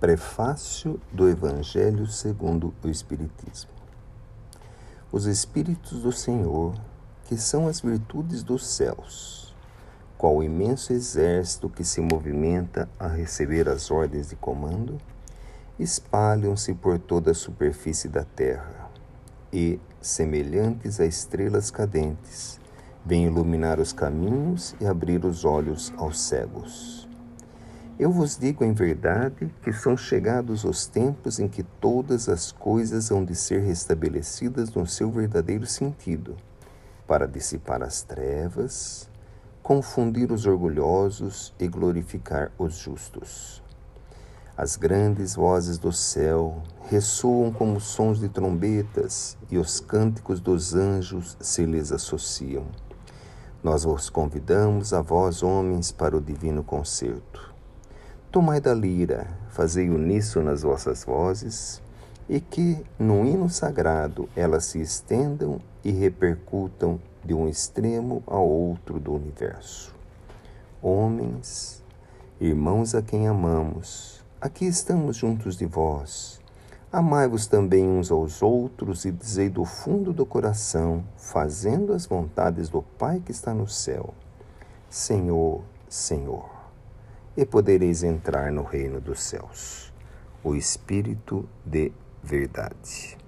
Prefácio do Evangelho segundo o Espiritismo. Os Espíritos do Senhor, que são as virtudes dos céus, qual imenso exército que se movimenta a receber as ordens de comando, espalham-se por toda a superfície da terra e, semelhantes a estrelas cadentes, vêm iluminar os caminhos e abrir os olhos aos cegos eu vos digo em verdade que são chegados os tempos em que todas as coisas hão de ser restabelecidas no seu verdadeiro sentido, para dissipar as trevas, confundir os orgulhosos e glorificar os justos. As grandes vozes do céu ressoam como sons de trombetas e os cânticos dos anjos se lhes associam. Nós vos convidamos a vós, homens, para o divino concerto Tomai da lira, fazei uníssono nas vossas vozes, e que, no hino sagrado, elas se estendam e repercutam de um extremo ao outro do universo. Homens, irmãos a quem amamos, aqui estamos juntos de vós. Amai-vos também uns aos outros e dizei do fundo do coração, fazendo as vontades do Pai que está no céu: Senhor, Senhor e podereis entrar no reino dos céus. O Espírito de Verdade.